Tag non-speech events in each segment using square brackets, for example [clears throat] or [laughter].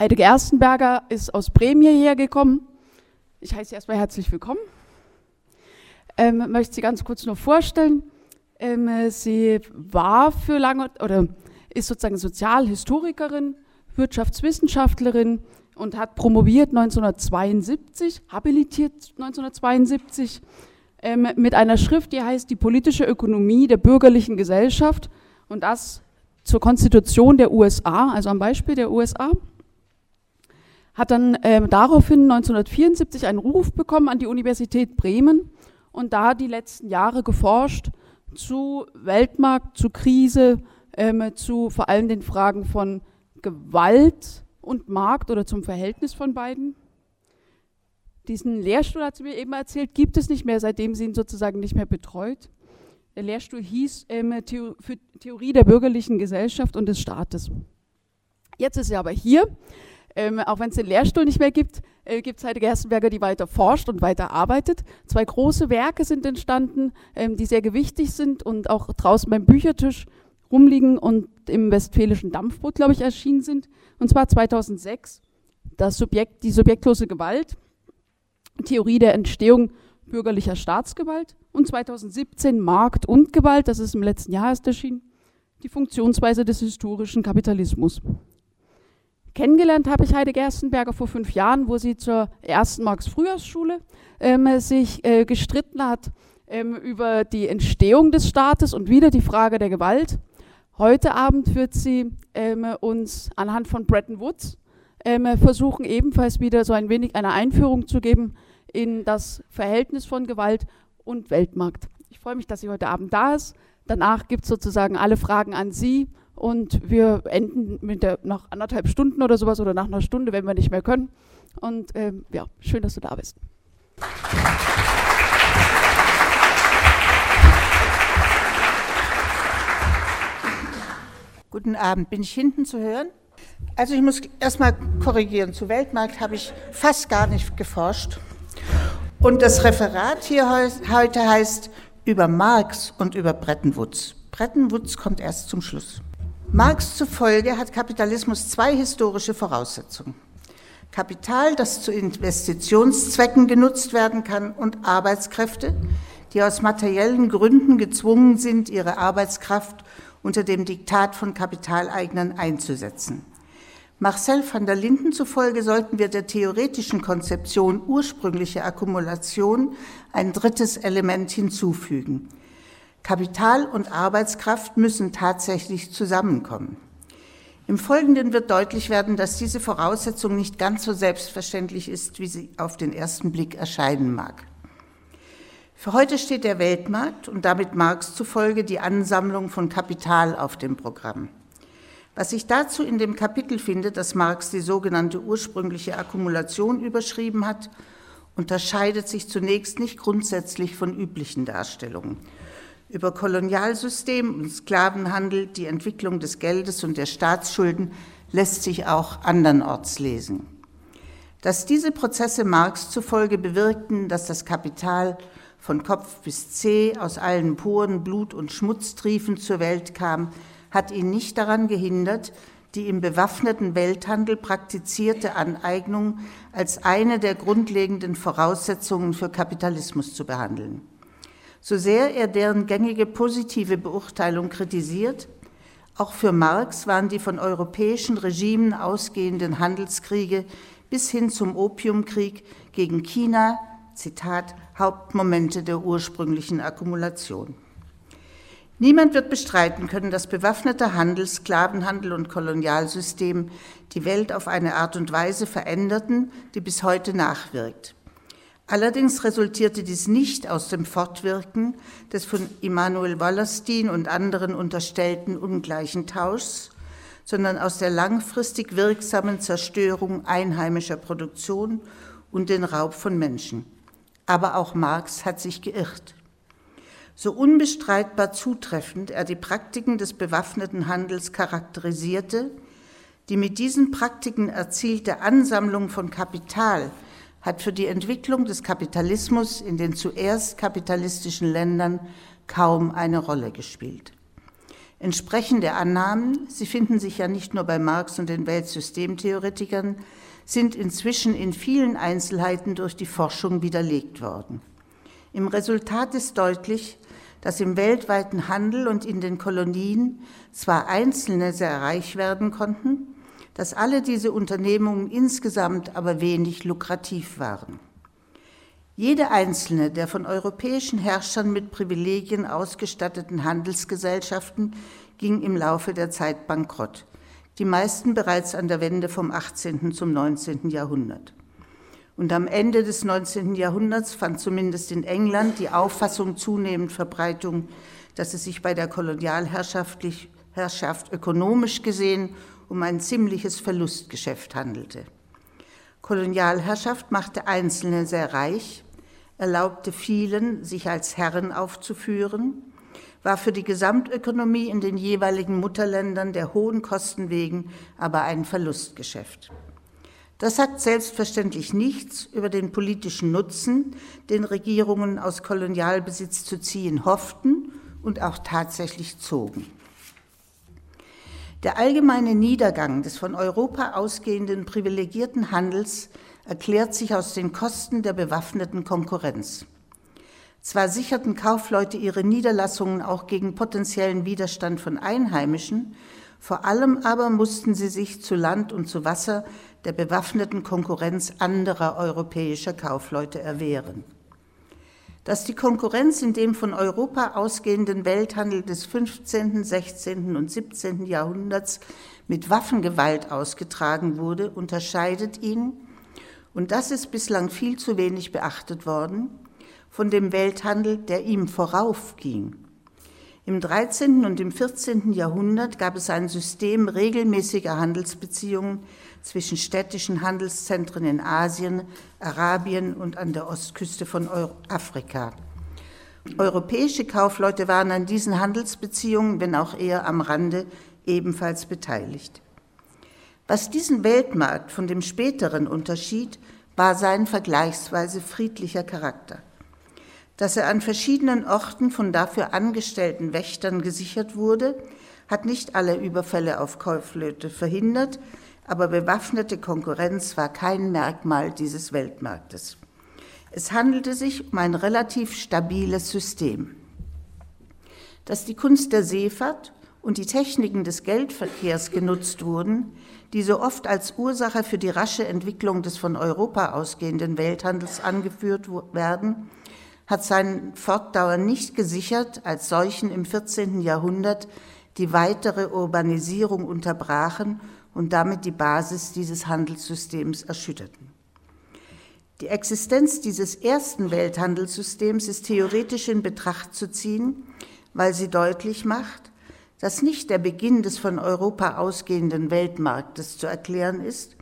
Heide Gerstenberger ist aus Bremen hierher gekommen. Ich heiße Sie erstmal herzlich willkommen. Ähm, möchte Sie ganz kurz noch vorstellen. Ähm, sie war für lange oder ist sozusagen Sozialhistorikerin, Wirtschaftswissenschaftlerin und hat promoviert 1972, habilitiert 1972 ähm, mit einer Schrift, die heißt Die politische Ökonomie der bürgerlichen Gesellschaft und das zur Konstitution der USA, also am Beispiel der USA hat dann äh, daraufhin 1974 einen Ruf bekommen an die Universität Bremen und da die letzten Jahre geforscht zu Weltmarkt, zu Krise, ähm, zu vor allem den Fragen von Gewalt und Markt oder zum Verhältnis von beiden. Diesen Lehrstuhl, hat sie mir eben erzählt, gibt es nicht mehr, seitdem sie ihn sozusagen nicht mehr betreut. Der Lehrstuhl hieß ähm, Theo für Theorie der bürgerlichen Gesellschaft und des Staates. Jetzt ist sie aber hier ähm, auch wenn es den Lehrstuhl nicht mehr gibt, äh, gibt es Heide Gerstenberger, die weiter forscht und weiter arbeitet. Zwei große Werke sind entstanden, ähm, die sehr gewichtig sind und auch draußen beim Büchertisch rumliegen und im Westfälischen Dampfboot, glaube ich, erschienen sind. Und zwar 2006 das Subjekt, die subjektlose Gewalt, Theorie der Entstehung bürgerlicher Staatsgewalt und 2017 Markt und Gewalt, das ist im letzten Jahr erst erschienen, die Funktionsweise des historischen Kapitalismus. Kennengelernt habe ich Heide Gerstenberger vor fünf Jahren, wo sie zur ersten Marx-Frühjahrsschule ähm, sich äh, gestritten hat ähm, über die Entstehung des Staates und wieder die Frage der Gewalt. Heute Abend wird sie ähm, uns anhand von Bretton Woods ähm, versuchen, ebenfalls wieder so ein wenig eine Einführung zu geben in das Verhältnis von Gewalt und Weltmarkt. Ich freue mich, dass sie heute Abend da ist. Danach gibt es sozusagen alle Fragen an Sie und wir enden mit der, nach anderthalb Stunden oder sowas oder nach einer Stunde, wenn wir nicht mehr können. Und ähm, ja, schön, dass du da bist. Guten Abend. Bin ich hinten zu hören? Also ich muss erstmal korrigieren. Zu Weltmarkt habe ich fast gar nicht geforscht. Und das Referat hier heute heißt über Marx und über Bretton Woods. Bretton Woods kommt erst zum Schluss. Marx zufolge hat Kapitalismus zwei historische Voraussetzungen. Kapital, das zu Investitionszwecken genutzt werden kann, und Arbeitskräfte, die aus materiellen Gründen gezwungen sind, ihre Arbeitskraft unter dem Diktat von Kapitaleignern einzusetzen. Marcel van der Linden zufolge sollten wir der theoretischen Konzeption ursprüngliche Akkumulation ein drittes Element hinzufügen – Kapital und Arbeitskraft müssen tatsächlich zusammenkommen. Im Folgenden wird deutlich werden, dass diese Voraussetzung nicht ganz so selbstverständlich ist, wie sie auf den ersten Blick erscheinen mag. Für heute steht der Weltmarkt und damit Marx zufolge die Ansammlung von Kapital auf dem Programm. Was sich dazu in dem Kapitel findet, das Marx die sogenannte ursprüngliche Akkumulation überschrieben hat, unterscheidet sich zunächst nicht grundsätzlich von üblichen Darstellungen über Kolonialsystem und Sklavenhandel, die Entwicklung des Geldes und der Staatsschulden lässt sich auch andernorts lesen. Dass diese Prozesse Marx zufolge bewirkten, dass das Kapital von Kopf bis Zeh aus allen Poren Blut und Schmutztriefen zur Welt kam, hat ihn nicht daran gehindert, die im bewaffneten Welthandel praktizierte Aneignung als eine der grundlegenden Voraussetzungen für Kapitalismus zu behandeln. So sehr er deren gängige positive Beurteilung kritisiert, auch für Marx waren die von europäischen Regimen ausgehenden Handelskriege bis hin zum Opiumkrieg gegen China, Zitat, Hauptmomente der ursprünglichen Akkumulation. Niemand wird bestreiten können, dass bewaffneter Handel, Sklavenhandel und Kolonialsystem die Welt auf eine Art und Weise veränderten, die bis heute nachwirkt. Allerdings resultierte dies nicht aus dem Fortwirken des von Immanuel Wallerstein und anderen unterstellten ungleichen Tauschs, sondern aus der langfristig wirksamen Zerstörung einheimischer Produktion und den Raub von Menschen. Aber auch Marx hat sich geirrt. So unbestreitbar zutreffend er die Praktiken des bewaffneten Handels charakterisierte, die mit diesen Praktiken erzielte Ansammlung von Kapital hat für die Entwicklung des Kapitalismus in den zuerst kapitalistischen Ländern kaum eine Rolle gespielt. Entsprechende Annahmen, sie finden sich ja nicht nur bei Marx und den Weltsystemtheoretikern, sind inzwischen in vielen Einzelheiten durch die Forschung widerlegt worden. Im Resultat ist deutlich, dass im weltweiten Handel und in den Kolonien zwar Einzelne sehr reich werden konnten, dass alle diese Unternehmungen insgesamt aber wenig lukrativ waren. Jede einzelne der von europäischen Herrschern mit Privilegien ausgestatteten Handelsgesellschaften ging im Laufe der Zeit bankrott, die meisten bereits an der Wende vom 18. zum 19. Jahrhundert. Und am Ende des 19. Jahrhunderts fand zumindest in England die Auffassung zunehmend Verbreitung, dass es sich bei der Kolonialherrschaft ökonomisch gesehen um ein ziemliches Verlustgeschäft handelte. Kolonialherrschaft machte Einzelne sehr reich, erlaubte vielen, sich als Herren aufzuführen, war für die Gesamtökonomie in den jeweiligen Mutterländern der hohen Kosten wegen aber ein Verlustgeschäft. Das sagt selbstverständlich nichts über den politischen Nutzen, den Regierungen aus Kolonialbesitz zu ziehen hofften und auch tatsächlich zogen. Der allgemeine Niedergang des von Europa ausgehenden privilegierten Handels erklärt sich aus den Kosten der bewaffneten Konkurrenz. Zwar sicherten Kaufleute ihre Niederlassungen auch gegen potenziellen Widerstand von Einheimischen, vor allem aber mussten sie sich zu Land und zu Wasser der bewaffneten Konkurrenz anderer europäischer Kaufleute erwehren. Dass die Konkurrenz in dem von Europa ausgehenden Welthandel des 15., 16. und 17. Jahrhunderts mit Waffengewalt ausgetragen wurde, unterscheidet ihn und das ist bislang viel zu wenig beachtet worden, von dem Welthandel, der ihm voraufging. Im 13. und im 14. Jahrhundert gab es ein System regelmäßiger Handelsbeziehungen zwischen städtischen Handelszentren in Asien, Arabien und an der Ostküste von Afrika. Europäische Kaufleute waren an diesen Handelsbeziehungen, wenn auch eher am Rande, ebenfalls beteiligt. Was diesen Weltmarkt von dem späteren unterschied, war sein vergleichsweise friedlicher Charakter. Dass er an verschiedenen Orten von dafür angestellten Wächtern gesichert wurde, hat nicht alle Überfälle auf Kaufleute verhindert, aber bewaffnete Konkurrenz war kein Merkmal dieses Weltmarktes. Es handelte sich um ein relativ stabiles System. Dass die Kunst der Seefahrt und die Techniken des Geldverkehrs genutzt wurden, die so oft als Ursache für die rasche Entwicklung des von Europa ausgehenden Welthandels angeführt werden, hat seinen Fortdauer nicht gesichert, als solchen im 14. Jahrhundert die weitere Urbanisierung unterbrachen und damit die Basis dieses Handelssystems erschütterten. Die Existenz dieses ersten Welthandelssystems ist theoretisch in Betracht zu ziehen, weil sie deutlich macht, dass nicht der Beginn des von Europa ausgehenden Weltmarktes zu erklären ist,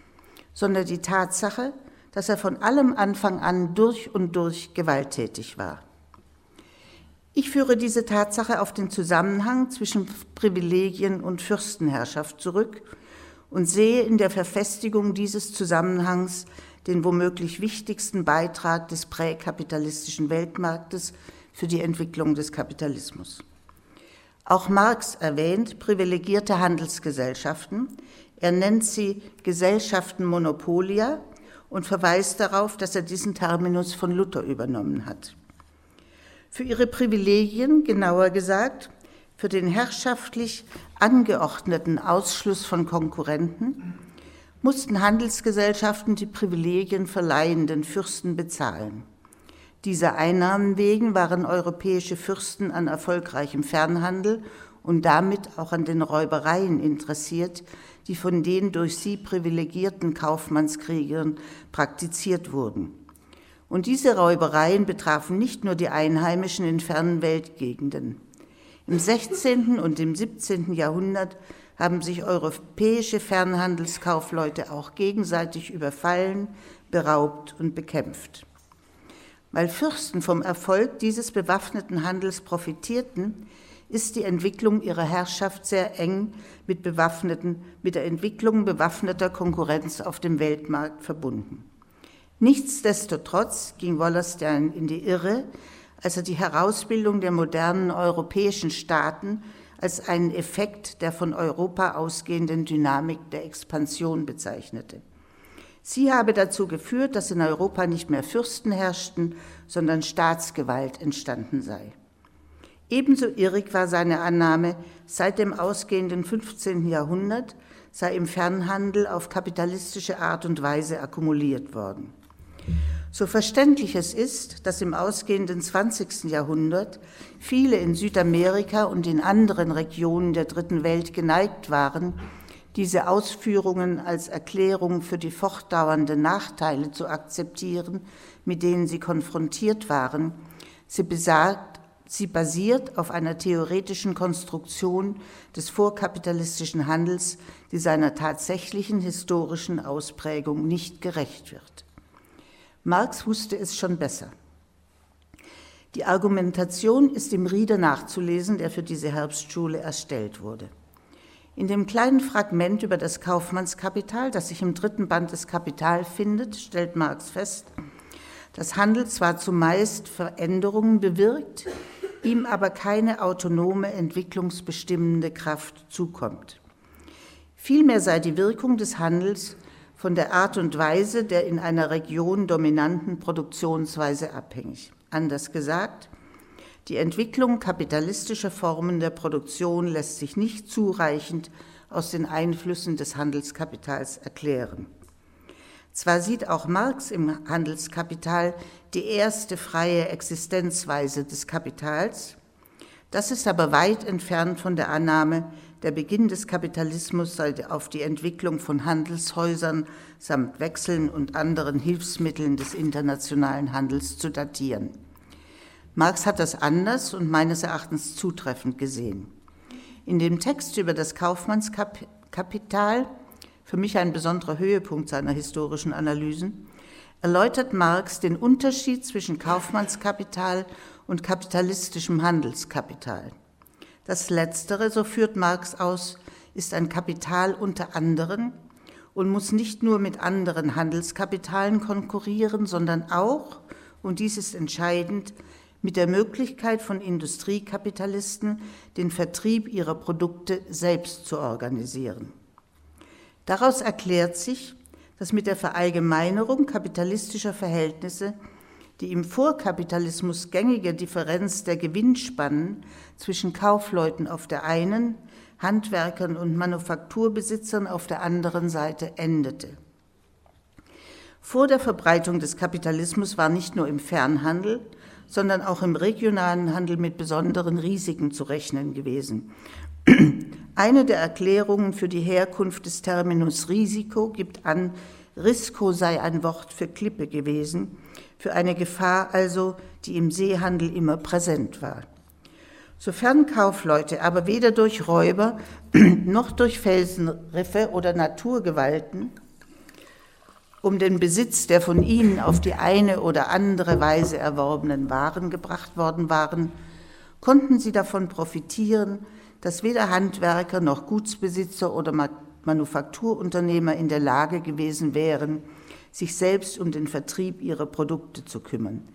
sondern die Tatsache, dass er von allem Anfang an durch und durch gewalttätig war. Ich führe diese Tatsache auf den Zusammenhang zwischen Privilegien und Fürstenherrschaft zurück und sehe in der Verfestigung dieses Zusammenhangs den womöglich wichtigsten Beitrag des präkapitalistischen Weltmarktes für die Entwicklung des Kapitalismus. Auch Marx erwähnt privilegierte Handelsgesellschaften. Er nennt sie Gesellschaften Monopolia und verweist darauf, dass er diesen Terminus von Luther übernommen hat. Für ihre Privilegien, genauer gesagt, für den herrschaftlich angeordneten Ausschluss von Konkurrenten, mussten Handelsgesellschaften die Privilegien verleihenden Fürsten bezahlen. Dieser Einnahmen wegen waren europäische Fürsten an erfolgreichem Fernhandel und damit auch an den Räubereien interessiert, die von den durch sie privilegierten Kaufmannskriegern praktiziert wurden. Und diese Räubereien betrafen nicht nur die Einheimischen in fernen Weltgegenden. Im 16. und im 17. Jahrhundert haben sich europäische Fernhandelskaufleute auch gegenseitig überfallen, beraubt und bekämpft. Weil Fürsten vom Erfolg dieses bewaffneten Handels profitierten, ist die Entwicklung ihrer Herrschaft sehr eng mit, bewaffneten, mit der Entwicklung bewaffneter Konkurrenz auf dem Weltmarkt verbunden. Nichtsdestotrotz ging Wallerstein in die Irre, als er die Herausbildung der modernen europäischen Staaten als einen Effekt der von Europa ausgehenden Dynamik der Expansion bezeichnete. Sie habe dazu geführt, dass in Europa nicht mehr Fürsten herrschten, sondern Staatsgewalt entstanden sei. Ebenso irrig war seine Annahme, seit dem ausgehenden 15. Jahrhundert sei im Fernhandel auf kapitalistische Art und Weise akkumuliert worden. So verständlich es ist, dass im ausgehenden 20. Jahrhundert viele in Südamerika und in anderen Regionen der Dritten Welt geneigt waren, diese Ausführungen als Erklärung für die fortdauernden Nachteile zu akzeptieren, mit denen sie konfrontiert waren, sie besagt, sie basiert auf einer theoretischen Konstruktion des vorkapitalistischen Handels, die seiner tatsächlichen historischen Ausprägung nicht gerecht wird. Marx wusste es schon besser. Die Argumentation ist im Rieder nachzulesen, der für diese Herbstschule erstellt wurde. In dem kleinen Fragment über das Kaufmannskapital, das sich im dritten Band des Kapital findet, stellt Marx fest, dass Handel zwar zumeist Veränderungen bewirkt, ihm aber keine autonome, entwicklungsbestimmende Kraft zukommt. Vielmehr sei die Wirkung des Handels von der Art und Weise der in einer Region dominanten Produktionsweise abhängig. Anders gesagt, die Entwicklung kapitalistischer Formen der Produktion lässt sich nicht zureichend aus den Einflüssen des Handelskapitals erklären. Zwar sieht auch Marx im Handelskapital die erste freie Existenzweise des Kapitals, das ist aber weit entfernt von der Annahme, der Beginn des Kapitalismus sei auf die Entwicklung von Handelshäusern samt Wechseln und anderen Hilfsmitteln des internationalen Handels zu datieren. Marx hat das anders und meines Erachtens zutreffend gesehen. In dem Text über das Kaufmannskapital, für mich ein besonderer Höhepunkt seiner historischen Analysen, erläutert Marx den Unterschied zwischen Kaufmannskapital und kapitalistischem Handelskapital. Das Letztere, so führt Marx aus, ist ein Kapital unter anderen und muss nicht nur mit anderen Handelskapitalen konkurrieren, sondern auch, und dies ist entscheidend, mit der Möglichkeit von Industriekapitalisten, den Vertrieb ihrer Produkte selbst zu organisieren. Daraus erklärt sich, dass mit der Verallgemeinerung kapitalistischer Verhältnisse die im Vorkapitalismus gängige Differenz der Gewinnspannen zwischen Kaufleuten auf der einen, Handwerkern und Manufakturbesitzern auf der anderen Seite endete. Vor der Verbreitung des Kapitalismus war nicht nur im Fernhandel, sondern auch im regionalen Handel mit besonderen Risiken zu rechnen gewesen. [clears throat] Eine der Erklärungen für die Herkunft des Terminus Risiko gibt an, Risiko sei ein Wort für Klippe gewesen, für eine Gefahr also, die im Seehandel immer präsent war. Sofern Kaufleute aber weder durch Räuber [clears throat] noch durch Felsenriffe oder Naturgewalten um den Besitz der von ihnen auf die eine oder andere Weise erworbenen Waren gebracht worden waren, konnten sie davon profitieren, dass weder Handwerker noch Gutsbesitzer oder Manufakturunternehmer in der Lage gewesen wären, sich selbst um den Vertrieb ihrer Produkte zu kümmern,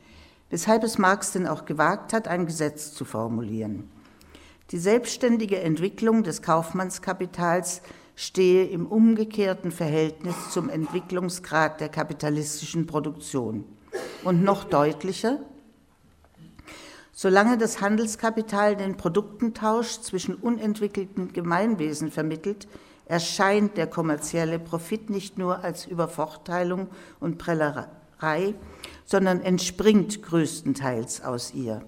weshalb es Marx denn auch gewagt hat, ein Gesetz zu formulieren. Die selbstständige Entwicklung des Kaufmannskapitals stehe im umgekehrten Verhältnis zum Entwicklungsgrad der kapitalistischen Produktion. Und noch deutlicher, solange das Handelskapital den Produktentausch zwischen unentwickelten Gemeinwesen vermittelt, erscheint der kommerzielle Profit nicht nur als Übervorteilung und Prellerei, sondern entspringt größtenteils aus ihr.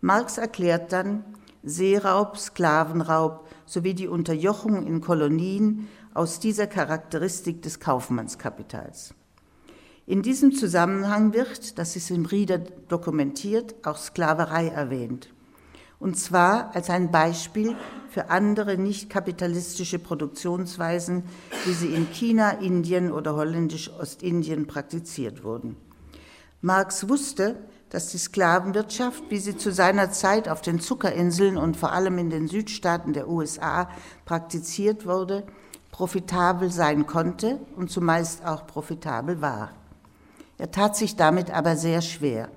Marx erklärt dann, Seeraub, Sklavenraub sowie die Unterjochung in Kolonien aus dieser Charakteristik des Kaufmannskapitals. In diesem Zusammenhang wird, das ist im Rieder dokumentiert, auch Sklaverei erwähnt und zwar als ein Beispiel für andere nicht kapitalistische Produktionsweisen, wie sie in China, Indien oder holländisch-Ostindien praktiziert wurden. Marx wusste, dass die Sklavenwirtschaft, wie sie zu seiner Zeit auf den Zuckerinseln und vor allem in den Südstaaten der USA praktiziert wurde, profitabel sein konnte und zumeist auch profitabel war. Er tat sich damit aber sehr schwer.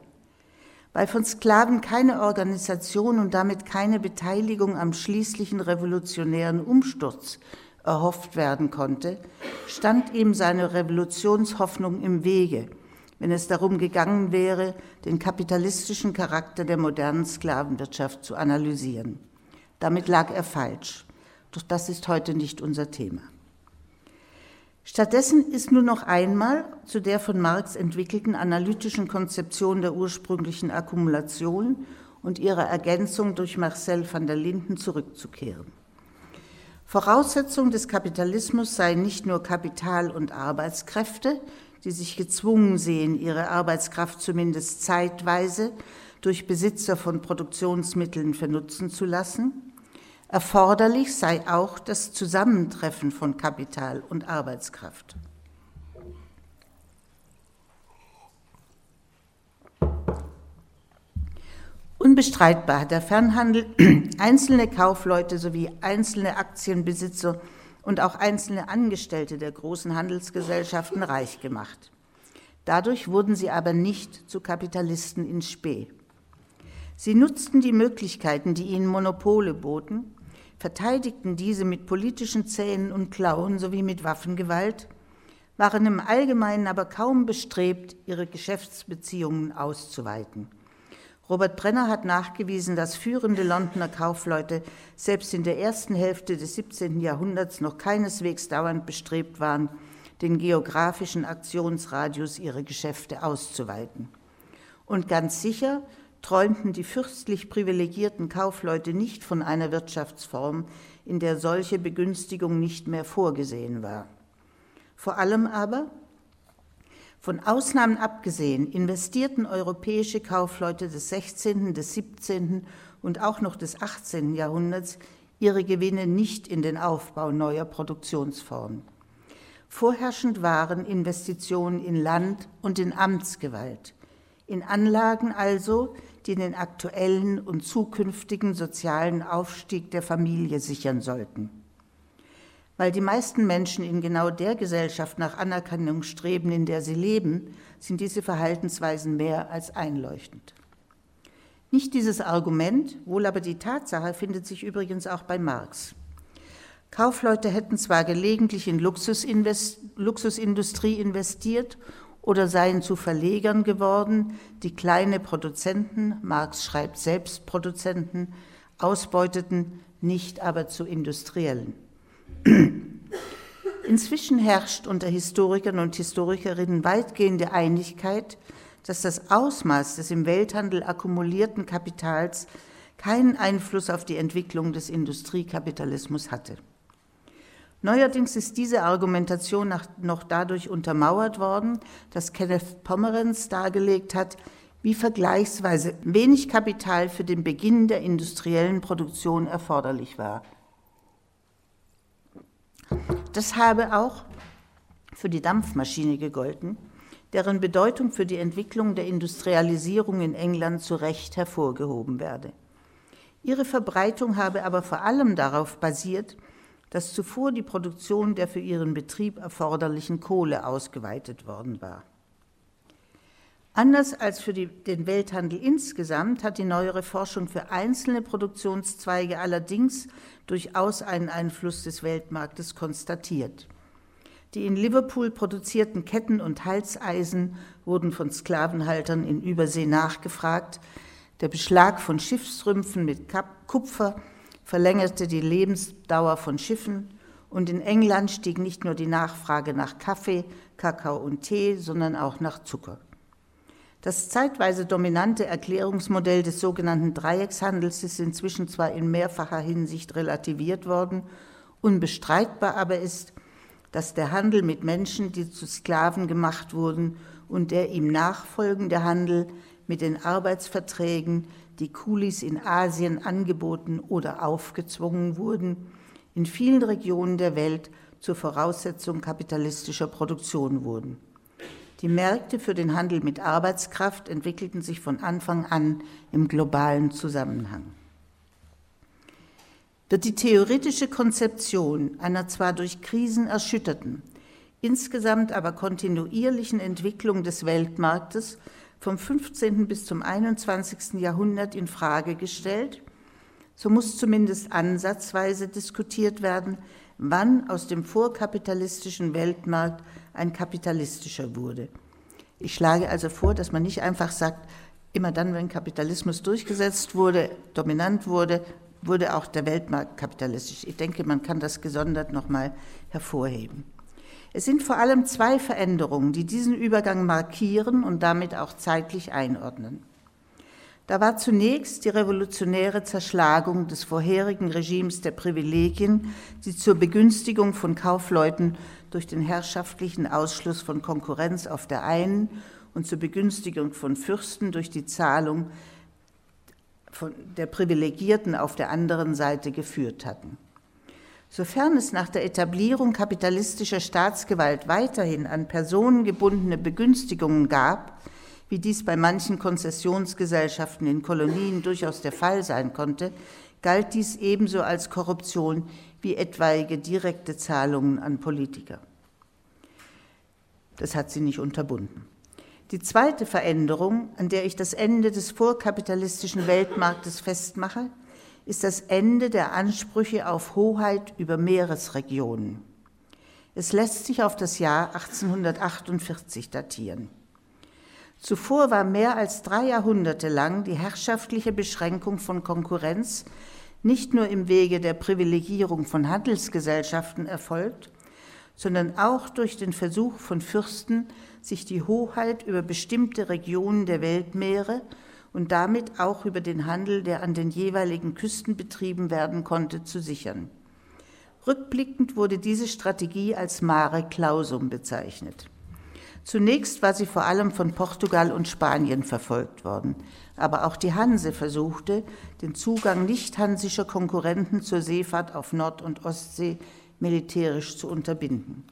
Weil von Sklaven keine Organisation und damit keine Beteiligung am schließlichen revolutionären Umsturz erhofft werden konnte, stand ihm seine Revolutionshoffnung im Wege, wenn es darum gegangen wäre, den kapitalistischen Charakter der modernen Sklavenwirtschaft zu analysieren. Damit lag er falsch. Doch das ist heute nicht unser Thema. Stattdessen ist nur noch einmal zu der von Marx entwickelten analytischen Konzeption der ursprünglichen Akkumulation und ihrer Ergänzung durch Marcel van der Linden zurückzukehren. Voraussetzung des Kapitalismus seien nicht nur Kapital und Arbeitskräfte, die sich gezwungen sehen, ihre Arbeitskraft zumindest zeitweise durch Besitzer von Produktionsmitteln vernutzen zu lassen, Erforderlich sei auch das Zusammentreffen von Kapital und Arbeitskraft. Unbestreitbar hat der Fernhandel [clears throat] einzelne Kaufleute sowie einzelne Aktienbesitzer und auch einzelne Angestellte der großen Handelsgesellschaften reich gemacht. Dadurch wurden sie aber nicht zu Kapitalisten in Spee. Sie nutzten die Möglichkeiten, die ihnen Monopole boten, verteidigten diese mit politischen Zähnen und Klauen sowie mit Waffengewalt, waren im Allgemeinen aber kaum bestrebt, ihre Geschäftsbeziehungen auszuweiten. Robert Brenner hat nachgewiesen, dass führende Londoner Kaufleute selbst in der ersten Hälfte des 17. Jahrhunderts noch keineswegs dauernd bestrebt waren, den geografischen Aktionsradius ihrer Geschäfte auszuweiten. Und ganz sicher träumten die fürstlich privilegierten Kaufleute nicht von einer Wirtschaftsform, in der solche Begünstigung nicht mehr vorgesehen war. Vor allem aber, von Ausnahmen abgesehen, investierten europäische Kaufleute des 16., des 17. und auch noch des 18. Jahrhunderts ihre Gewinne nicht in den Aufbau neuer Produktionsformen. Vorherrschend waren Investitionen in Land und in Amtsgewalt, in Anlagen also, die den aktuellen und zukünftigen sozialen Aufstieg der Familie sichern sollten. Weil die meisten Menschen in genau der Gesellschaft nach Anerkennung streben, in der sie leben, sind diese Verhaltensweisen mehr als einleuchtend. Nicht dieses Argument, wohl aber die Tatsache findet sich übrigens auch bei Marx. Kaufleute hätten zwar gelegentlich in Luxusindustrie investiert oder seien zu Verlegern geworden, die kleine Produzenten, Marx schreibt selbst Produzenten, ausbeuteten, nicht aber zu Industriellen. [clears throat] Inzwischen herrscht unter Historikern und Historikerinnen weitgehende Einigkeit, dass das Ausmaß des im Welthandel akkumulierten Kapitals keinen Einfluss auf die Entwicklung des Industriekapitalismus hatte. Neuerdings ist diese Argumentation noch dadurch untermauert worden, dass Kenneth Pomeranz dargelegt hat, wie vergleichsweise wenig Kapital für den Beginn der industriellen Produktion erforderlich war. Das habe auch für die Dampfmaschine gegolten, deren Bedeutung für die Entwicklung der Industrialisierung in England zu Recht hervorgehoben werde. Ihre Verbreitung habe aber vor allem darauf basiert, dass zuvor die Produktion der für ihren Betrieb erforderlichen Kohle ausgeweitet worden war. Anders als für die, den Welthandel insgesamt hat die neuere Forschung für einzelne Produktionszweige allerdings durchaus einen Einfluss des Weltmarktes konstatiert. Die in Liverpool produzierten Ketten und Halseisen wurden von Sklavenhaltern in Übersee nachgefragt. Der Beschlag von Schiffsrümpfen mit Kupfer verlängerte die Lebensdauer von Schiffen und in England stieg nicht nur die Nachfrage nach Kaffee, Kakao und Tee, sondern auch nach Zucker. Das zeitweise dominante Erklärungsmodell des sogenannten Dreieckshandels ist inzwischen zwar in mehrfacher Hinsicht relativiert worden, unbestreitbar aber ist, dass der Handel mit Menschen, die zu Sklaven gemacht wurden, und der ihm nachfolgende Handel mit den Arbeitsverträgen, die Kulis in Asien angeboten oder aufgezwungen wurden, in vielen Regionen der Welt zur Voraussetzung kapitalistischer Produktion wurden. Die Märkte für den Handel mit Arbeitskraft entwickelten sich von Anfang an im globalen Zusammenhang. Wird die theoretische Konzeption einer zwar durch Krisen erschütterten, insgesamt aber kontinuierlichen Entwicklung des Weltmarktes vom 15. bis zum 21. Jahrhundert in Frage gestellt, so muss zumindest ansatzweise diskutiert werden, wann aus dem vorkapitalistischen Weltmarkt ein kapitalistischer wurde. Ich schlage also vor, dass man nicht einfach sagt, immer dann, wenn Kapitalismus durchgesetzt wurde, dominant wurde, wurde auch der Weltmarkt kapitalistisch. Ich denke, man kann das gesondert nochmal hervorheben. Es sind vor allem zwei Veränderungen, die diesen Übergang markieren und damit auch zeitlich einordnen. Da war zunächst die revolutionäre Zerschlagung des vorherigen Regimes der Privilegien, die zur Begünstigung von Kaufleuten durch den herrschaftlichen Ausschluss von Konkurrenz auf der einen und zur Begünstigung von Fürsten durch die Zahlung der Privilegierten auf der anderen Seite geführt hatten. Sofern es nach der Etablierung kapitalistischer Staatsgewalt weiterhin an Personen gebundene Begünstigungen gab, wie dies bei manchen Konzessionsgesellschaften in Kolonien durchaus der Fall sein konnte, galt dies ebenso als Korruption wie etwaige direkte Zahlungen an Politiker. Das hat sie nicht unterbunden. Die zweite Veränderung, an der ich das Ende des vorkapitalistischen Weltmarktes festmache, ist das Ende der Ansprüche auf Hoheit über Meeresregionen. Es lässt sich auf das Jahr 1848 datieren. Zuvor war mehr als drei Jahrhunderte lang die herrschaftliche Beschränkung von Konkurrenz nicht nur im Wege der Privilegierung von Handelsgesellschaften erfolgt, sondern auch durch den Versuch von Fürsten, sich die Hoheit über bestimmte Regionen der Weltmeere und damit auch über den Handel, der an den jeweiligen Küsten betrieben werden konnte, zu sichern. Rückblickend wurde diese Strategie als Mare Clausum bezeichnet. Zunächst war sie vor allem von Portugal und Spanien verfolgt worden, aber auch die Hanse versuchte, den Zugang nicht-hansischer Konkurrenten zur Seefahrt auf Nord- und Ostsee militärisch zu unterbinden.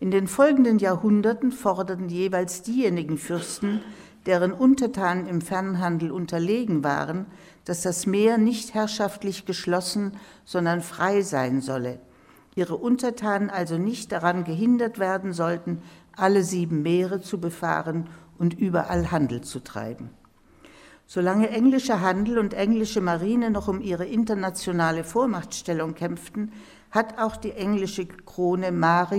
In den folgenden Jahrhunderten forderten jeweils diejenigen Fürsten, deren Untertanen im Fernhandel unterlegen waren, dass das Meer nicht herrschaftlich geschlossen, sondern frei sein solle, ihre Untertanen also nicht daran gehindert werden sollten, alle sieben Meere zu befahren und überall Handel zu treiben. Solange englischer Handel und englische Marine noch um ihre internationale Vormachtstellung kämpften, hat auch die englische Krone Mare,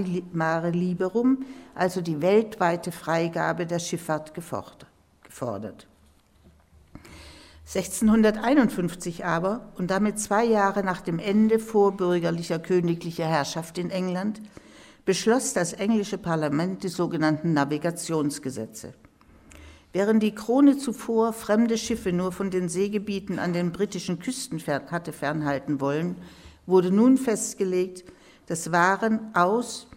Liberum, also die weltweite Freigabe der Schifffahrt, gefordert gefordert. 1651 aber, und damit zwei Jahre nach dem Ende vorbürgerlicher königlicher Herrschaft in England, beschloss das englische Parlament die sogenannten Navigationsgesetze. Während die Krone zuvor fremde Schiffe nur von den Seegebieten an den britischen Küsten hatte fernhalten wollen, wurde nun festgelegt, dass Waren aus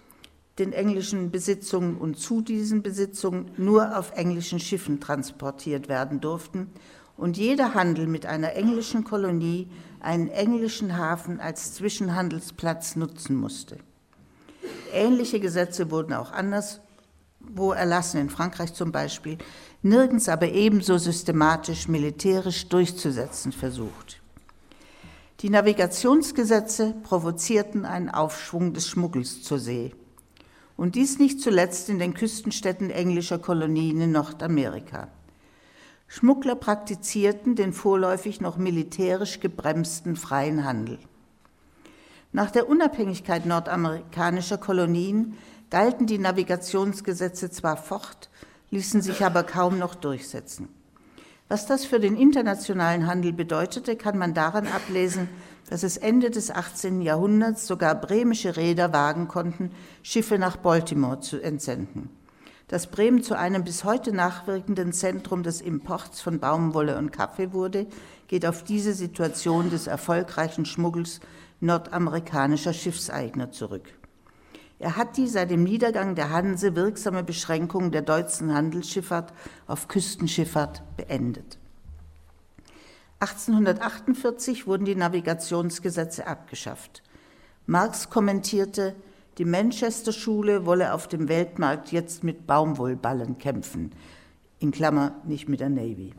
den englischen Besitzungen und zu diesen Besitzungen nur auf englischen Schiffen transportiert werden durften und jeder Handel mit einer englischen Kolonie einen englischen Hafen als Zwischenhandelsplatz nutzen musste. Ähnliche Gesetze wurden auch anderswo erlassen, in Frankreich zum Beispiel, nirgends aber ebenso systematisch militärisch durchzusetzen versucht. Die Navigationsgesetze provozierten einen Aufschwung des Schmuggels zur See und dies nicht zuletzt in den Küstenstädten englischer Kolonien in Nordamerika. Schmuggler praktizierten den vorläufig noch militärisch gebremsten freien Handel. Nach der Unabhängigkeit nordamerikanischer Kolonien galten die Navigationsgesetze zwar fort, ließen sich aber kaum noch durchsetzen. Was das für den internationalen Handel bedeutete, kann man daran ablesen, dass es Ende des 18. Jahrhunderts sogar bremische Räder wagen konnten, Schiffe nach Baltimore zu entsenden. Dass Bremen zu einem bis heute nachwirkenden Zentrum des Imports von Baumwolle und Kaffee wurde, geht auf diese Situation des erfolgreichen Schmuggels nordamerikanischer Schiffseigner zurück. Er hat die seit dem Niedergang der Hanse wirksame Beschränkung der deutschen Handelsschifffahrt auf Küstenschifffahrt beendet. 1848 wurden die Navigationsgesetze abgeschafft. Marx kommentierte, die Manchester-Schule wolle auf dem Weltmarkt jetzt mit Baumwollballen kämpfen, in Klammer nicht mit der Navy.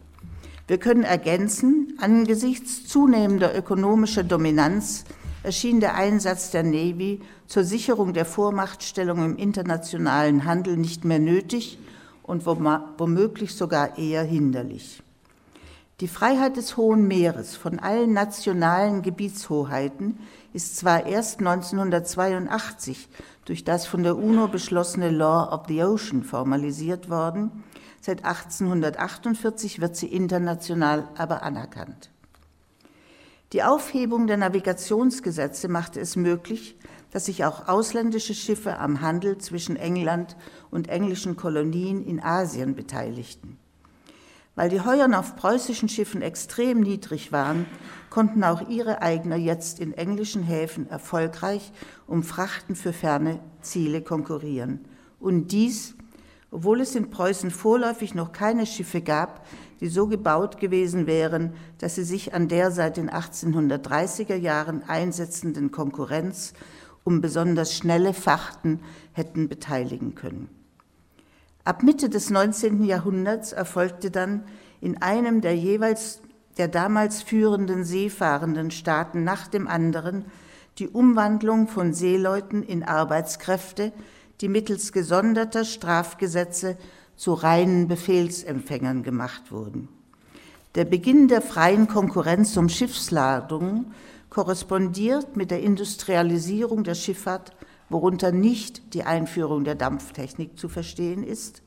Wir können ergänzen, angesichts zunehmender ökonomischer Dominanz erschien der Einsatz der Navy zur Sicherung der Vormachtstellung im internationalen Handel nicht mehr nötig und womöglich sogar eher hinderlich. Die Freiheit des Hohen Meeres von allen nationalen Gebietshoheiten ist zwar erst 1982 durch das von der UNO beschlossene Law of the Ocean formalisiert worden, seit 1848 wird sie international aber anerkannt. Die Aufhebung der Navigationsgesetze machte es möglich, dass sich auch ausländische Schiffe am Handel zwischen England und englischen Kolonien in Asien beteiligten. Weil die Heuern auf preußischen Schiffen extrem niedrig waren, konnten auch ihre Eigner jetzt in englischen Häfen erfolgreich um Frachten für ferne Ziele konkurrieren. Und dies, obwohl es in Preußen vorläufig noch keine Schiffe gab, die so gebaut gewesen wären, dass sie sich an der seit den 1830er Jahren einsetzenden Konkurrenz um besonders schnelle Fachten hätten beteiligen können. Ab Mitte des 19. Jahrhunderts erfolgte dann in einem der jeweils der damals führenden seefahrenden Staaten nach dem anderen die Umwandlung von Seeleuten in Arbeitskräfte, die mittels gesonderter Strafgesetze zu reinen Befehlsempfängern gemacht wurden. Der Beginn der freien Konkurrenz um Schiffsladungen korrespondiert mit der Industrialisierung der Schifffahrt worunter nicht die Einführung der Dampftechnik zu verstehen ist,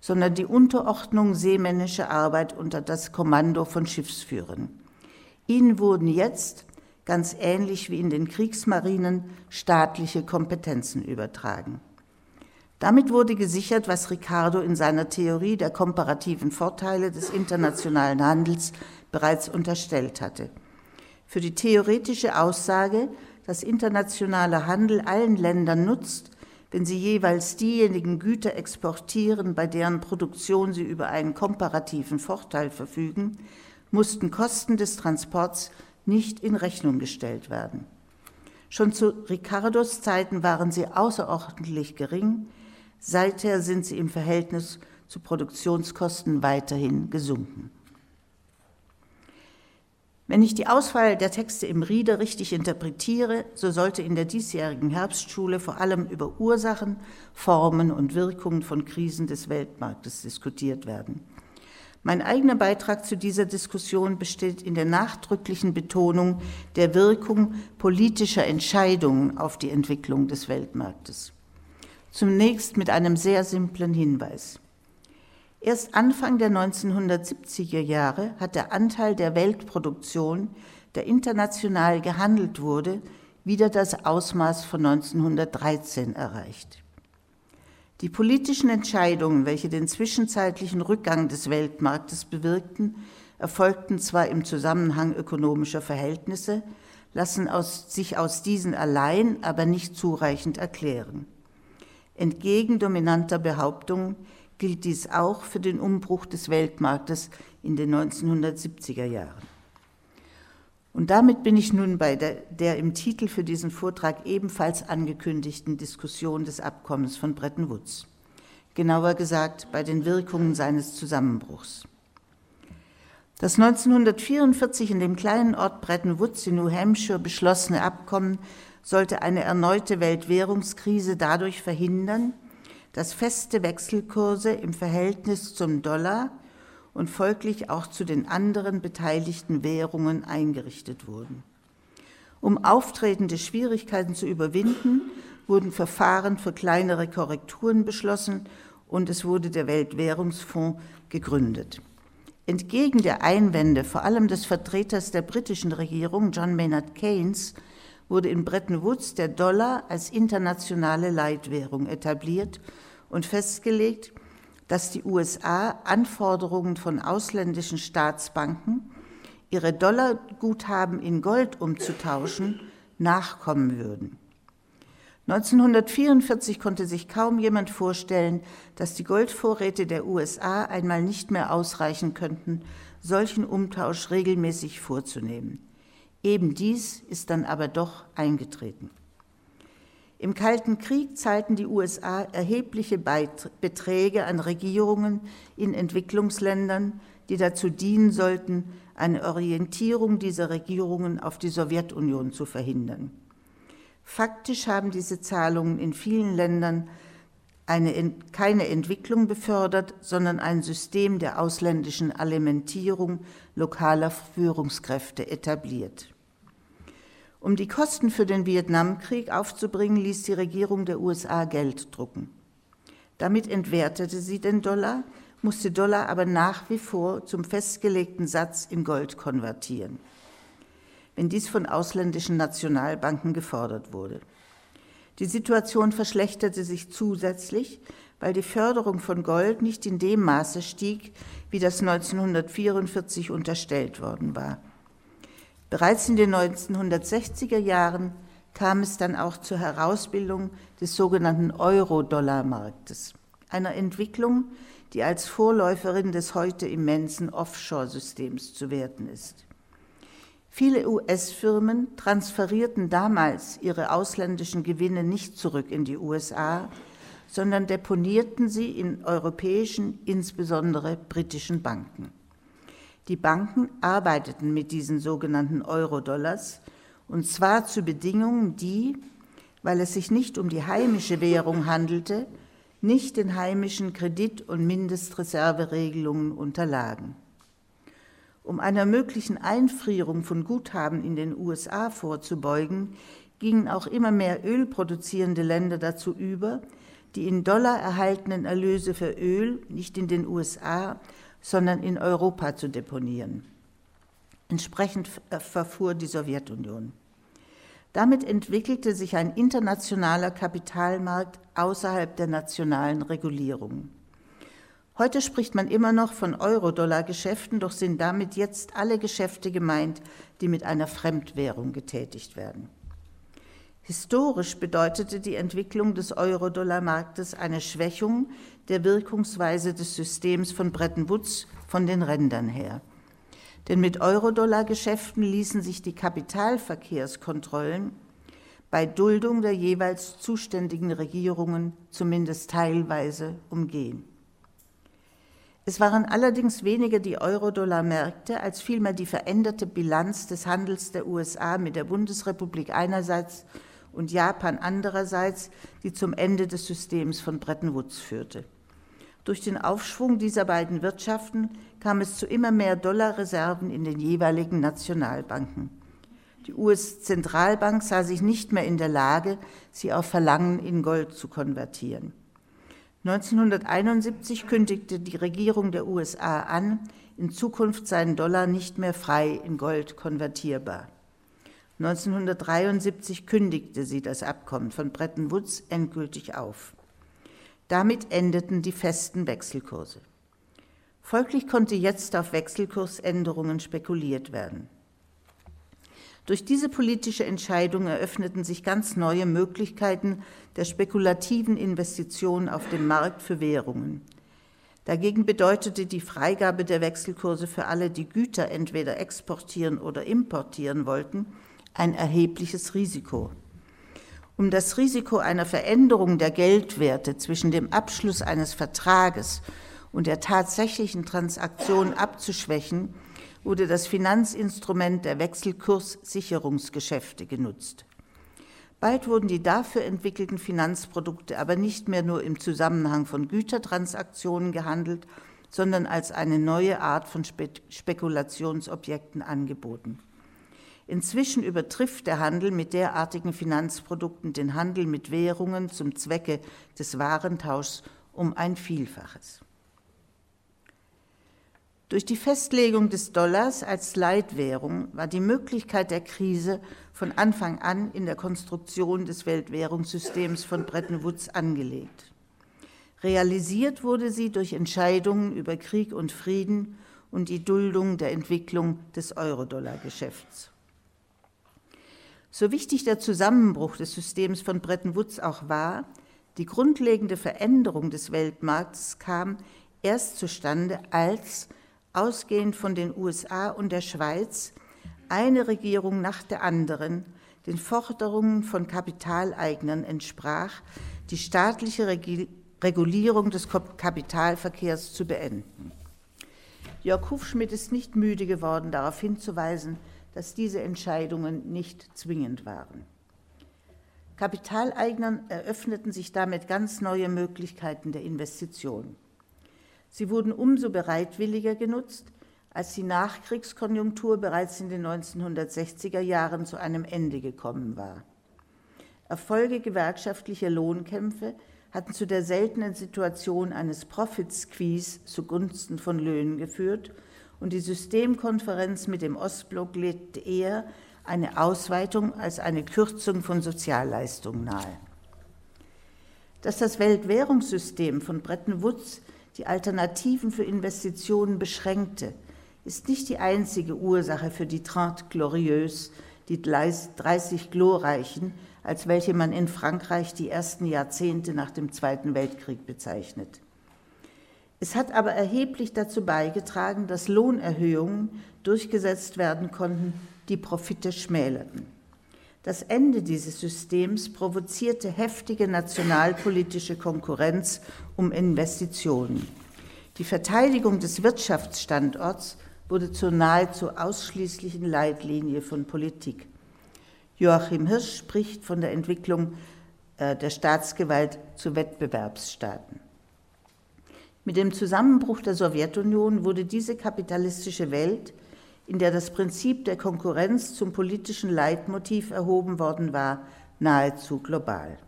sondern die Unterordnung seemännischer Arbeit unter das Kommando von Schiffsführern. Ihnen wurden jetzt, ganz ähnlich wie in den Kriegsmarinen, staatliche Kompetenzen übertragen. Damit wurde gesichert, was Ricardo in seiner Theorie der komparativen Vorteile des internationalen Handels bereits unterstellt hatte. Für die theoretische Aussage, dass internationaler Handel allen Ländern nutzt, wenn sie jeweils diejenigen Güter exportieren, bei deren Produktion sie über einen komparativen Vorteil verfügen, mussten Kosten des Transports nicht in Rechnung gestellt werden. Schon zu Ricardos Zeiten waren sie außerordentlich gering, seither sind sie im Verhältnis zu Produktionskosten weiterhin gesunken. Wenn ich die Auswahl der Texte im Rieder richtig interpretiere, so sollte in der diesjährigen Herbstschule vor allem über Ursachen, Formen und Wirkungen von Krisen des Weltmarktes diskutiert werden. Mein eigener Beitrag zu dieser Diskussion besteht in der nachdrücklichen Betonung der Wirkung politischer Entscheidungen auf die Entwicklung des Weltmarktes. Zunächst mit einem sehr simplen Hinweis. Erst Anfang der 1970er Jahre hat der Anteil der Weltproduktion, der international gehandelt wurde, wieder das Ausmaß von 1913 erreicht. Die politischen Entscheidungen, welche den zwischenzeitlichen Rückgang des Weltmarktes bewirkten, erfolgten zwar im Zusammenhang ökonomischer Verhältnisse, lassen aus, sich aus diesen allein aber nicht zureichend erklären. Entgegen dominanter Behauptungen gilt dies auch für den Umbruch des Weltmarktes in den 1970er Jahren. Und damit bin ich nun bei der, der, im Titel für diesen Vortrag ebenfalls angekündigten Diskussion des Abkommens von Bretton Woods. Genauer gesagt bei den Wirkungen seines Zusammenbruchs. Das 1944 in dem kleinen Ort Bretton Woods in New Hampshire beschlossene Abkommen sollte eine erneute Weltwährungskrise dadurch verhindern, dass feste Wechselkurse im Verhältnis zum Dollar und folglich auch zu den anderen beteiligten Währungen eingerichtet wurden. Um auftretende Schwierigkeiten zu überwinden, wurden Verfahren für kleinere Korrekturen beschlossen und es wurde der Weltwährungsfonds gegründet. Entgegen der Einwände vor allem des Vertreters der britischen Regierung, John Maynard Keynes, wurde in Bretton Woods der Dollar als internationale Leitwährung etabliert und festgelegt, dass die USA Anforderungen von ausländischen Staatsbanken, ihre Dollarguthaben in Gold umzutauschen, nachkommen würden. 1944 konnte sich kaum jemand vorstellen, dass die Goldvorräte der USA einmal nicht mehr ausreichen könnten, solchen Umtausch regelmäßig vorzunehmen. Eben dies ist dann aber doch eingetreten. Im Kalten Krieg zahlten die USA erhebliche Beträge an Regierungen in Entwicklungsländern, die dazu dienen sollten, eine Orientierung dieser Regierungen auf die Sowjetunion zu verhindern. Faktisch haben diese Zahlungen in vielen Ländern eine, keine Entwicklung befördert, sondern ein System der ausländischen Alimentierung lokaler Führungskräfte etabliert. Um die Kosten für den Vietnamkrieg aufzubringen, ließ die Regierung der USA Geld drucken. Damit entwertete sie den Dollar, musste Dollar aber nach wie vor zum festgelegten Satz in Gold konvertieren, wenn dies von ausländischen Nationalbanken gefordert wurde. Die Situation verschlechterte sich zusätzlich, weil die Förderung von Gold nicht in dem Maße stieg, wie das 1944 unterstellt worden war. Bereits in den 1960er Jahren kam es dann auch zur Herausbildung des sogenannten Euro-Dollar-Marktes, einer Entwicklung, die als Vorläuferin des heute immensen Offshore-Systems zu werten ist. Viele US-Firmen transferierten damals ihre ausländischen Gewinne nicht zurück in die USA, sondern deponierten sie in europäischen, insbesondere britischen Banken. Die Banken arbeiteten mit diesen sogenannten Euro-Dollars, und zwar zu Bedingungen, die, weil es sich nicht um die heimische Währung handelte, nicht den heimischen Kredit- und Mindestreserveregelungen unterlagen. Um einer möglichen Einfrierung von Guthaben in den USA vorzubeugen, gingen auch immer mehr ölproduzierende Länder dazu über, die in Dollar erhaltenen Erlöse für Öl nicht in den USA, sondern in Europa zu deponieren. Entsprechend verfuhr die Sowjetunion. Damit entwickelte sich ein internationaler Kapitalmarkt außerhalb der nationalen Regulierungen. Heute spricht man immer noch von Euro-Dollar-Geschäften, doch sind damit jetzt alle Geschäfte gemeint, die mit einer Fremdwährung getätigt werden. Historisch bedeutete die Entwicklung des Euro-Dollar-Marktes eine Schwächung der Wirkungsweise des Systems von Bretton Woods von den Rändern her. Denn mit Euro-Dollar-Geschäften ließen sich die Kapitalverkehrskontrollen bei Duldung der jeweils zuständigen Regierungen zumindest teilweise umgehen. Es waren allerdings weniger die Euro-Dollar-Märkte als vielmehr die veränderte Bilanz des Handels der USA mit der Bundesrepublik einerseits und Japan andererseits, die zum Ende des Systems von Bretton Woods führte. Durch den Aufschwung dieser beiden Wirtschaften kam es zu immer mehr Dollarreserven in den jeweiligen Nationalbanken. Die US-Zentralbank sah sich nicht mehr in der Lage, sie auf Verlangen in Gold zu konvertieren. 1971 kündigte die Regierung der USA an, in Zukunft seien Dollar nicht mehr frei in Gold konvertierbar. 1973 kündigte sie das Abkommen von Bretton Woods endgültig auf. Damit endeten die festen Wechselkurse. Folglich konnte jetzt auf Wechselkursänderungen spekuliert werden. Durch diese politische Entscheidung eröffneten sich ganz neue Möglichkeiten der spekulativen Investitionen auf dem Markt für Währungen. Dagegen bedeutete die Freigabe der Wechselkurse für alle, die Güter entweder exportieren oder importieren wollten, ein erhebliches Risiko. Um das Risiko einer Veränderung der Geldwerte zwischen dem Abschluss eines Vertrages und der tatsächlichen Transaktion abzuschwächen, wurde das Finanzinstrument der Wechselkurssicherungsgeschäfte genutzt. Bald wurden die dafür entwickelten Finanzprodukte aber nicht mehr nur im Zusammenhang von Gütertransaktionen gehandelt, sondern als eine neue Art von Spekulationsobjekten angeboten. Inzwischen übertrifft der Handel mit derartigen Finanzprodukten den Handel mit Währungen zum Zwecke des Warentauschs um ein Vielfaches. Durch die Festlegung des Dollars als Leitwährung war die Möglichkeit der Krise von Anfang an in der Konstruktion des Weltwährungssystems von Bretton Woods angelegt. Realisiert wurde sie durch Entscheidungen über Krieg und Frieden und die Duldung der Entwicklung des Euro-Dollar-Geschäfts. So wichtig der Zusammenbruch des Systems von Bretton Woods auch war, die grundlegende Veränderung des Weltmarkts kam erst zustande, als ausgehend von den USA und der Schweiz, eine Regierung nach der anderen den Forderungen von Kapitaleignern entsprach, die staatliche Regulierung des Kapitalverkehrs zu beenden. Jörg Hufschmidt ist nicht müde geworden, darauf hinzuweisen, dass diese Entscheidungen nicht zwingend waren. Kapitaleignern eröffneten sich damit ganz neue Möglichkeiten der Investition. Sie wurden umso bereitwilliger genutzt, als die Nachkriegskonjunktur bereits in den 1960er Jahren zu einem Ende gekommen war. Erfolge gewerkschaftlicher Lohnkämpfe hatten zu der seltenen Situation eines Profit-Squeeze zugunsten von Löhnen geführt und die Systemkonferenz mit dem Ostblock legte eher eine Ausweitung als eine Kürzung von Sozialleistungen nahe. Dass das Weltwährungssystem von Bretton Woods die Alternativen für Investitionen beschränkte, ist nicht die einzige Ursache für die Trente Glorieuse, die 30 Glorreichen, als welche man in Frankreich die ersten Jahrzehnte nach dem Zweiten Weltkrieg bezeichnet. Es hat aber erheblich dazu beigetragen, dass Lohnerhöhungen durchgesetzt werden konnten, die Profite schmälerten. Das Ende dieses Systems provozierte heftige nationalpolitische Konkurrenz um Investitionen. Die Verteidigung des Wirtschaftsstandorts wurde zur nahezu ausschließlichen Leitlinie von Politik. Joachim Hirsch spricht von der Entwicklung äh, der Staatsgewalt zu Wettbewerbsstaaten. Mit dem Zusammenbruch der Sowjetunion wurde diese kapitalistische Welt in der das Prinzip der Konkurrenz zum politischen Leitmotiv erhoben worden war, nahezu global.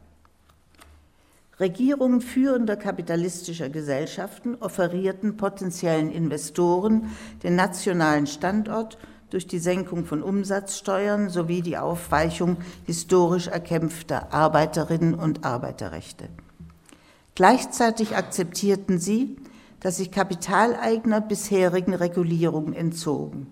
Regierungen führender kapitalistischer Gesellschaften offerierten potenziellen Investoren den nationalen Standort durch die Senkung von Umsatzsteuern sowie die Aufweichung historisch erkämpfter Arbeiterinnen und Arbeiterrechte. Gleichzeitig akzeptierten sie, dass sich Kapitaleigner bisherigen Regulierungen entzogen.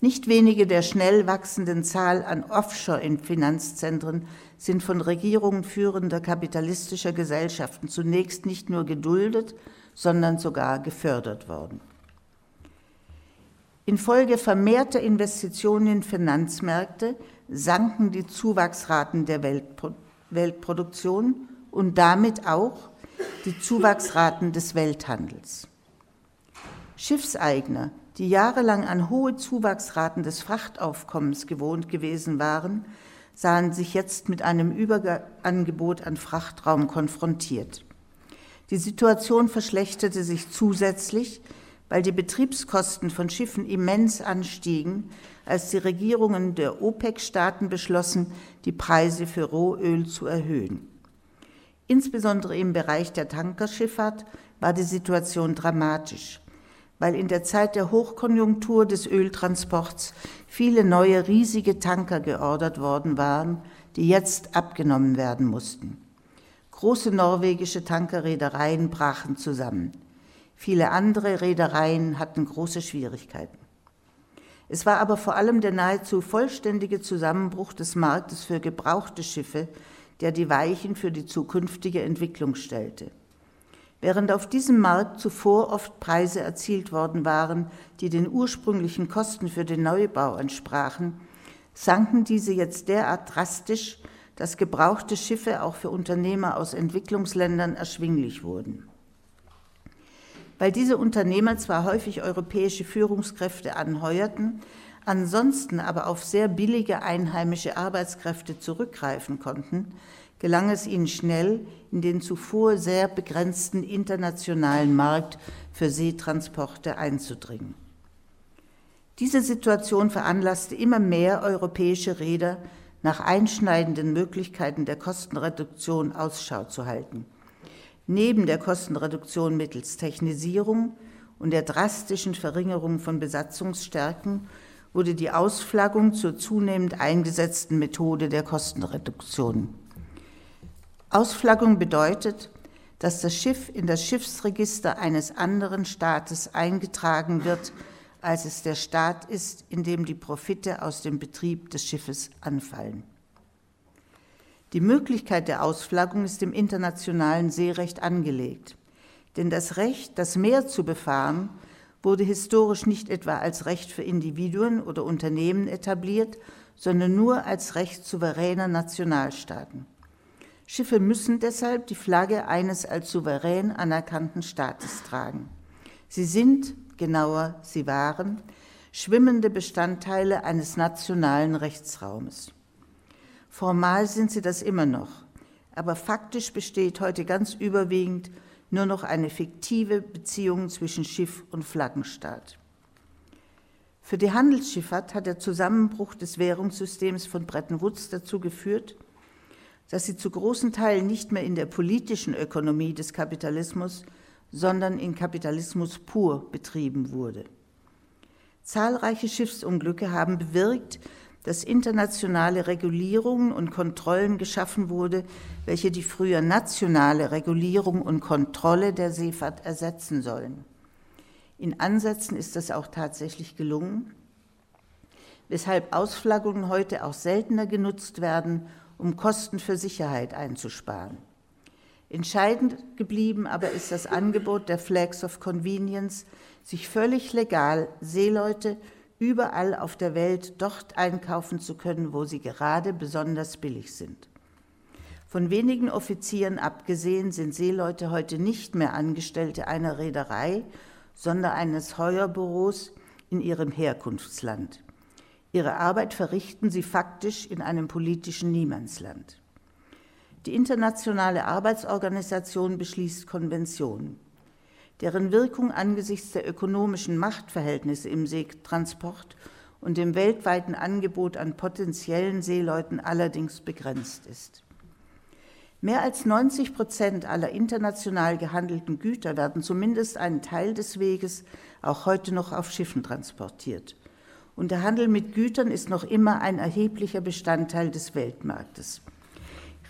Nicht wenige der schnell wachsenden Zahl an Offshore-Finanzzentren sind von Regierungen führender kapitalistischer Gesellschaften zunächst nicht nur geduldet, sondern sogar gefördert worden. Infolge vermehrter Investitionen in Finanzmärkte sanken die Zuwachsraten der Weltpro Weltproduktion und damit auch die Zuwachsraten des Welthandels. Schiffseigner die jahrelang an hohe Zuwachsraten des Frachtaufkommens gewohnt gewesen waren, sahen sich jetzt mit einem Überangebot an Frachtraum konfrontiert. Die Situation verschlechterte sich zusätzlich, weil die Betriebskosten von Schiffen immens anstiegen, als die Regierungen der OPEC-Staaten beschlossen, die Preise für Rohöl zu erhöhen. Insbesondere im Bereich der Tankerschifffahrt war die Situation dramatisch weil in der Zeit der Hochkonjunktur des Öltransports viele neue riesige Tanker geordert worden waren, die jetzt abgenommen werden mussten. Große norwegische Tankerreedereien brachen zusammen. Viele andere Reedereien hatten große Schwierigkeiten. Es war aber vor allem der nahezu vollständige Zusammenbruch des Marktes für gebrauchte Schiffe, der die Weichen für die zukünftige Entwicklung stellte. Während auf diesem Markt zuvor oft Preise erzielt worden waren, die den ursprünglichen Kosten für den Neubau entsprachen, sanken diese jetzt derart drastisch, dass gebrauchte Schiffe auch für Unternehmer aus Entwicklungsländern erschwinglich wurden. Weil diese Unternehmer zwar häufig europäische Führungskräfte anheuerten, ansonsten aber auf sehr billige einheimische Arbeitskräfte zurückgreifen konnten, gelang es ihnen schnell, in den zuvor sehr begrenzten internationalen Markt für Seetransporte einzudringen. Diese Situation veranlasste immer mehr europäische Räder, nach einschneidenden Möglichkeiten der Kostenreduktion Ausschau zu halten. Neben der Kostenreduktion mittels Technisierung und der drastischen Verringerung von Besatzungsstärken wurde die Ausflaggung zur zunehmend eingesetzten Methode der Kostenreduktion. Ausflaggung bedeutet, dass das Schiff in das Schiffsregister eines anderen Staates eingetragen wird, als es der Staat ist, in dem die Profite aus dem Betrieb des Schiffes anfallen. Die Möglichkeit der Ausflaggung ist im internationalen Seerecht angelegt, denn das Recht, das Meer zu befahren, wurde historisch nicht etwa als Recht für Individuen oder Unternehmen etabliert, sondern nur als Recht souveräner Nationalstaaten. Schiffe müssen deshalb die Flagge eines als souverän anerkannten Staates tragen. Sie sind, genauer, sie waren, schwimmende Bestandteile eines nationalen Rechtsraumes. Formal sind sie das immer noch, aber faktisch besteht heute ganz überwiegend nur noch eine fiktive Beziehung zwischen Schiff und Flaggenstaat. Für die Handelsschifffahrt hat der Zusammenbruch des Währungssystems von Bretton Woods dazu geführt, dass sie zu großen Teilen nicht mehr in der politischen Ökonomie des Kapitalismus, sondern in Kapitalismus pur betrieben wurde. Zahlreiche Schiffsunglücke haben bewirkt, dass internationale Regulierungen und Kontrollen geschaffen wurde, welche die früher nationale Regulierung und Kontrolle der Seefahrt ersetzen sollen. In Ansätzen ist das auch tatsächlich gelungen, weshalb Ausflaggungen heute auch seltener genutzt werden, um Kosten für Sicherheit einzusparen. Entscheidend geblieben aber ist das Angebot der Flags of Convenience, sich völlig legal Seeleute überall auf der Welt dort einkaufen zu können, wo sie gerade besonders billig sind. Von wenigen Offizieren abgesehen sind Seeleute heute nicht mehr Angestellte einer Reederei, sondern eines Heuerbüros in ihrem Herkunftsland. Ihre Arbeit verrichten sie faktisch in einem politischen Niemandsland. Die Internationale Arbeitsorganisation beschließt Konventionen deren Wirkung angesichts der ökonomischen Machtverhältnisse im Seetransport und dem weltweiten Angebot an potenziellen Seeleuten allerdings begrenzt ist. Mehr als 90 Prozent aller international gehandelten Güter werden zumindest einen Teil des Weges auch heute noch auf Schiffen transportiert. Und der Handel mit Gütern ist noch immer ein erheblicher Bestandteil des Weltmarktes.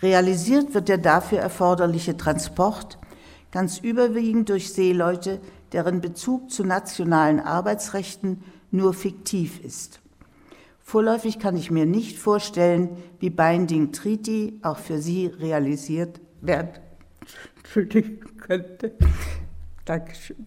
Realisiert wird der dafür erforderliche Transport ganz überwiegend durch Seeleute, deren Bezug zu nationalen Arbeitsrechten nur fiktiv ist. Vorläufig kann ich mir nicht vorstellen, wie Binding Treaty auch für Sie realisiert werden könnte. Dankeschön.